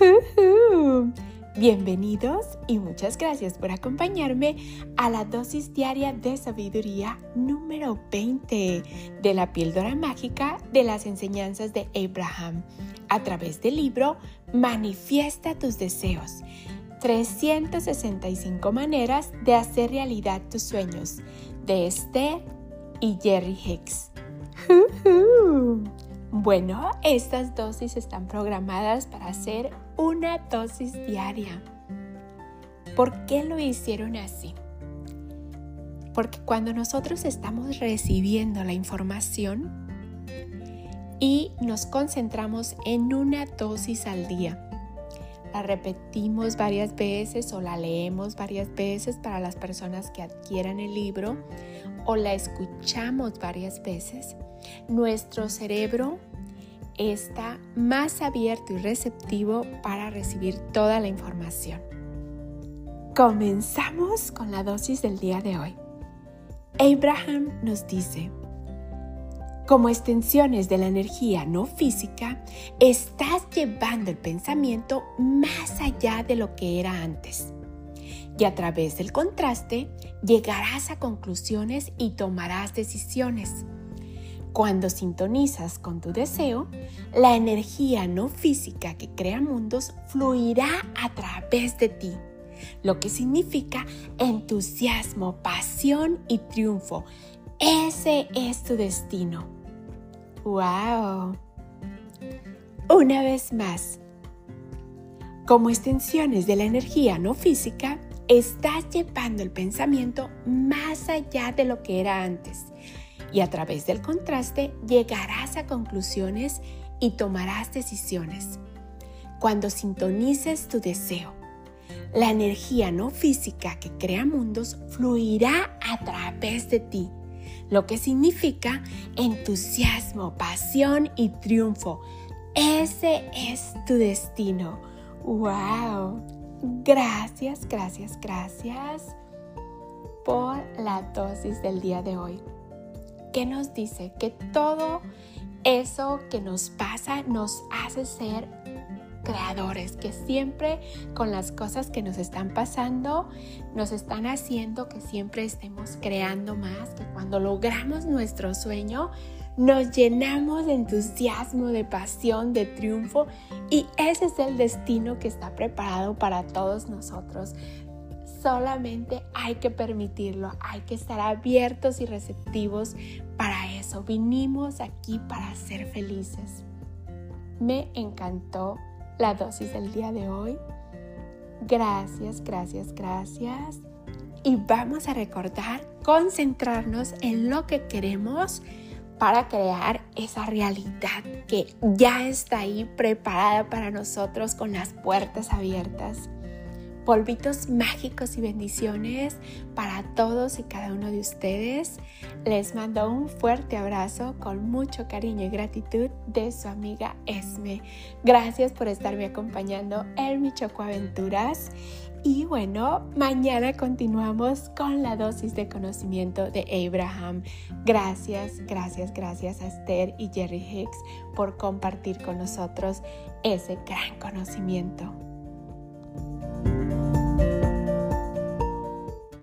Bienvenidos y muchas gracias por acompañarme a la dosis diaria de sabiduría número 20 de la píldora mágica de las enseñanzas de Abraham a través del libro Manifiesta tus deseos. 365 maneras de hacer realidad tus sueños de Esther y Jerry Hicks. Bueno, estas dosis están programadas para hacer una dosis diaria. ¿Por qué lo hicieron así? Porque cuando nosotros estamos recibiendo la información y nos concentramos en una dosis al día, la repetimos varias veces o la leemos varias veces para las personas que adquieran el libro o la escuchamos varias veces, nuestro cerebro está más abierto y receptivo para recibir toda la información. Comenzamos con la dosis del día de hoy. Abraham nos dice, como extensiones de la energía no física, estás llevando el pensamiento más allá de lo que era antes. Y a través del contraste llegarás a conclusiones y tomarás decisiones. Cuando sintonizas con tu deseo, la energía no física que crea mundos fluirá a través de ti, lo que significa entusiasmo, pasión y triunfo. Ese es tu destino. ¡Wow! Una vez más, como extensiones de la energía no física, estás llevando el pensamiento más allá de lo que era antes y a través del contraste llegarás a conclusiones y tomarás decisiones. Cuando sintonices tu deseo, la energía no física que crea mundos fluirá a través de ti, lo que significa entusiasmo, pasión y triunfo. Ese es tu destino. ¡Wow! Gracias, gracias, gracias por la dosis del día de hoy. ¿Qué nos dice? Que todo eso que nos pasa nos hace ser creadores, que siempre con las cosas que nos están pasando nos están haciendo que siempre estemos creando más, que cuando logramos nuestro sueño nos llenamos de entusiasmo, de pasión, de triunfo y ese es el destino que está preparado para todos nosotros. Solamente hay que permitirlo, hay que estar abiertos y receptivos para eso. Vinimos aquí para ser felices. Me encantó la dosis del día de hoy. Gracias, gracias, gracias. Y vamos a recordar, concentrarnos en lo que queremos para crear esa realidad que ya está ahí preparada para nosotros con las puertas abiertas polvitos mágicos y bendiciones para todos y cada uno de ustedes. Les mando un fuerte abrazo con mucho cariño y gratitud de su amiga Esme. Gracias por estarme acompañando en mi Choco Aventuras. Y bueno, mañana continuamos con la dosis de conocimiento de Abraham. Gracias, gracias, gracias a Esther y Jerry Hicks por compartir con nosotros ese gran conocimiento.